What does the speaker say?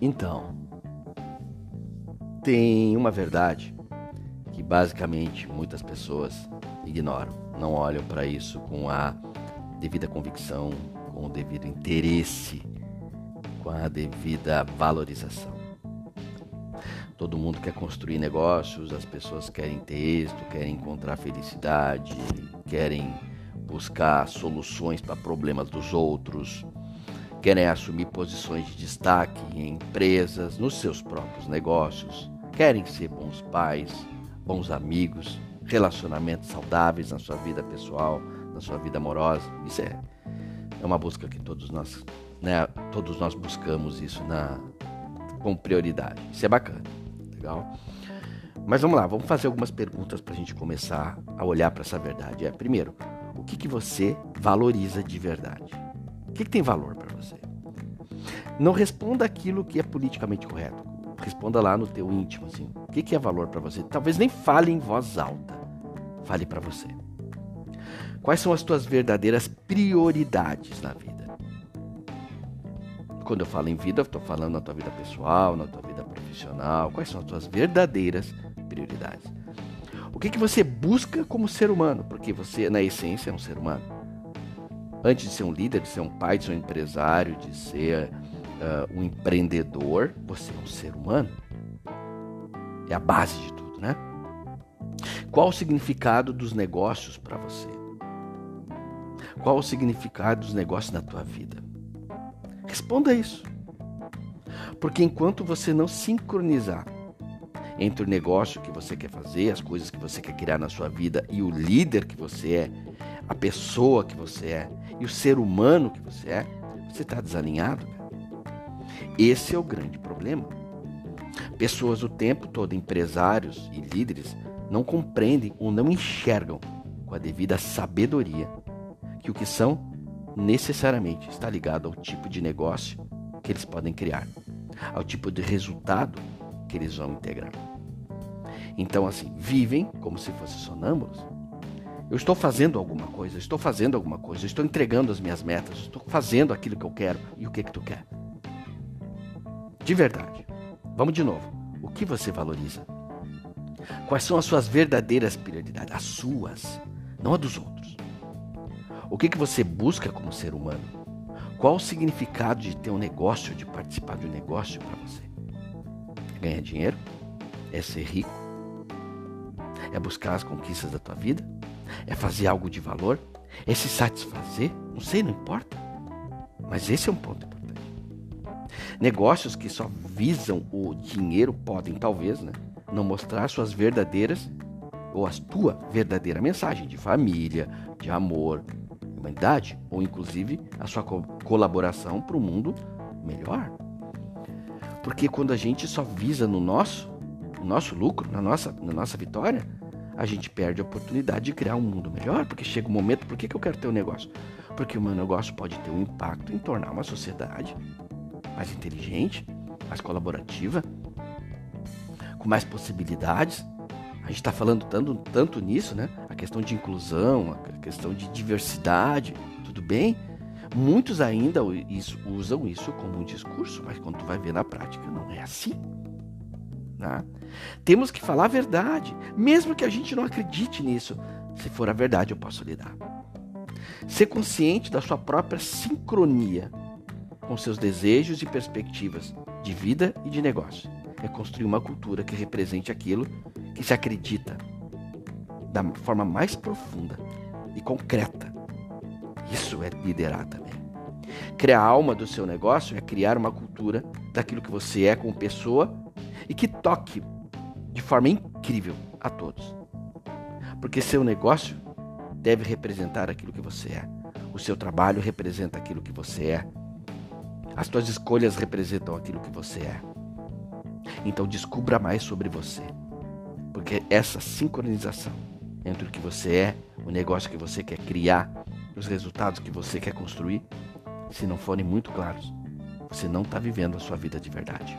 Então, tem uma verdade que basicamente muitas pessoas ignoram, não olham para isso com a devida convicção, com o devido interesse, com a devida valorização. Todo mundo quer construir negócios, as pessoas querem ter êxito, querem encontrar felicidade, querem buscar soluções para problemas dos outros, querem assumir posições de destaque em empresas, nos seus próprios negócios, querem ser bons pais, bons amigos, relacionamentos saudáveis na sua vida pessoal, na sua vida amorosa. Isso é, é uma busca que todos nós, né, todos nós buscamos isso na, com prioridade. Isso é bacana, legal? Mas vamos lá, vamos fazer algumas perguntas para a gente começar a olhar para essa verdade. É, primeiro, o que, que você valoriza de verdade? Que, que tem valor para você? Não responda aquilo que é politicamente correto. Responda lá no teu íntimo, assim. O que, que é valor para você? Talvez nem fale em voz alta. Fale para você. Quais são as tuas verdadeiras prioridades na vida? Quando eu falo em vida, estou falando na tua vida pessoal, na tua vida profissional. Quais são as tuas verdadeiras prioridades? O que, que você busca como ser humano? Porque você, na essência, é um ser humano. Antes de ser um líder, de ser um pai, de ser um empresário, de ser uh, um empreendedor, você é um ser humano. É a base de tudo, né? Qual o significado dos negócios para você? Qual o significado dos negócios na tua vida? Responda isso. Porque enquanto você não sincronizar entre o negócio que você quer fazer, as coisas que você quer criar na sua vida e o líder que você é, a pessoa que você é e o ser humano que você é, você está desalinhado. Esse é o grande problema. Pessoas o tempo todo, empresários e líderes, não compreendem ou não enxergam com a devida sabedoria que o que são necessariamente está ligado ao tipo de negócio que eles podem criar, ao tipo de resultado que eles vão integrar. Então, assim, vivem como se fossem sonâmbulos. Eu estou fazendo alguma coisa, estou fazendo alguma coisa, estou entregando as minhas metas, estou fazendo aquilo que eu quero. E o que que tu quer? De verdade. Vamos de novo. O que você valoriza? Quais são as suas verdadeiras prioridades? As suas, não a dos outros. O que, que você busca como ser humano? Qual o significado de ter um negócio, de participar de um negócio para você? Ganhar dinheiro? É ser rico? É buscar as conquistas da tua vida? É fazer algo de valor? É se satisfazer? Não sei, não importa. Mas esse é um ponto importante. Negócios que só visam o dinheiro podem, talvez, né, não mostrar suas verdadeiras ou a tua verdadeira mensagem de família, de amor, humanidade, ou inclusive a sua co colaboração para o mundo melhor. Porque quando a gente só visa no nosso, no nosso lucro, na nossa, na nossa vitória, a gente perde a oportunidade de criar um mundo melhor, porque chega um momento, por que, que eu quero ter um negócio? Porque o meu negócio pode ter um impacto em tornar uma sociedade mais inteligente, mais colaborativa, com mais possibilidades. A gente está falando tanto, tanto nisso, né? A questão de inclusão, a questão de diversidade, tudo bem? Muitos ainda usam isso como um discurso, mas quando tu vai ver na prática, não é assim. Né? Temos que falar a verdade, mesmo que a gente não acredite nisso. Se for a verdade, eu posso lidar. Ser consciente da sua própria sincronia com seus desejos e perspectivas de vida e de negócio. É construir uma cultura que represente aquilo que se acredita da forma mais profunda e concreta. Isso é liderar também. Criar a alma do seu negócio é criar uma cultura daquilo que você é como pessoa e que toque de forma incrível a todos. Porque seu negócio deve representar aquilo que você é. O seu trabalho representa aquilo que você é. As tuas escolhas representam aquilo que você é. Então descubra mais sobre você. Porque essa sincronização entre o que você é, o negócio que você quer criar, os resultados que você quer construir, se não forem muito claros, você não está vivendo a sua vida de verdade.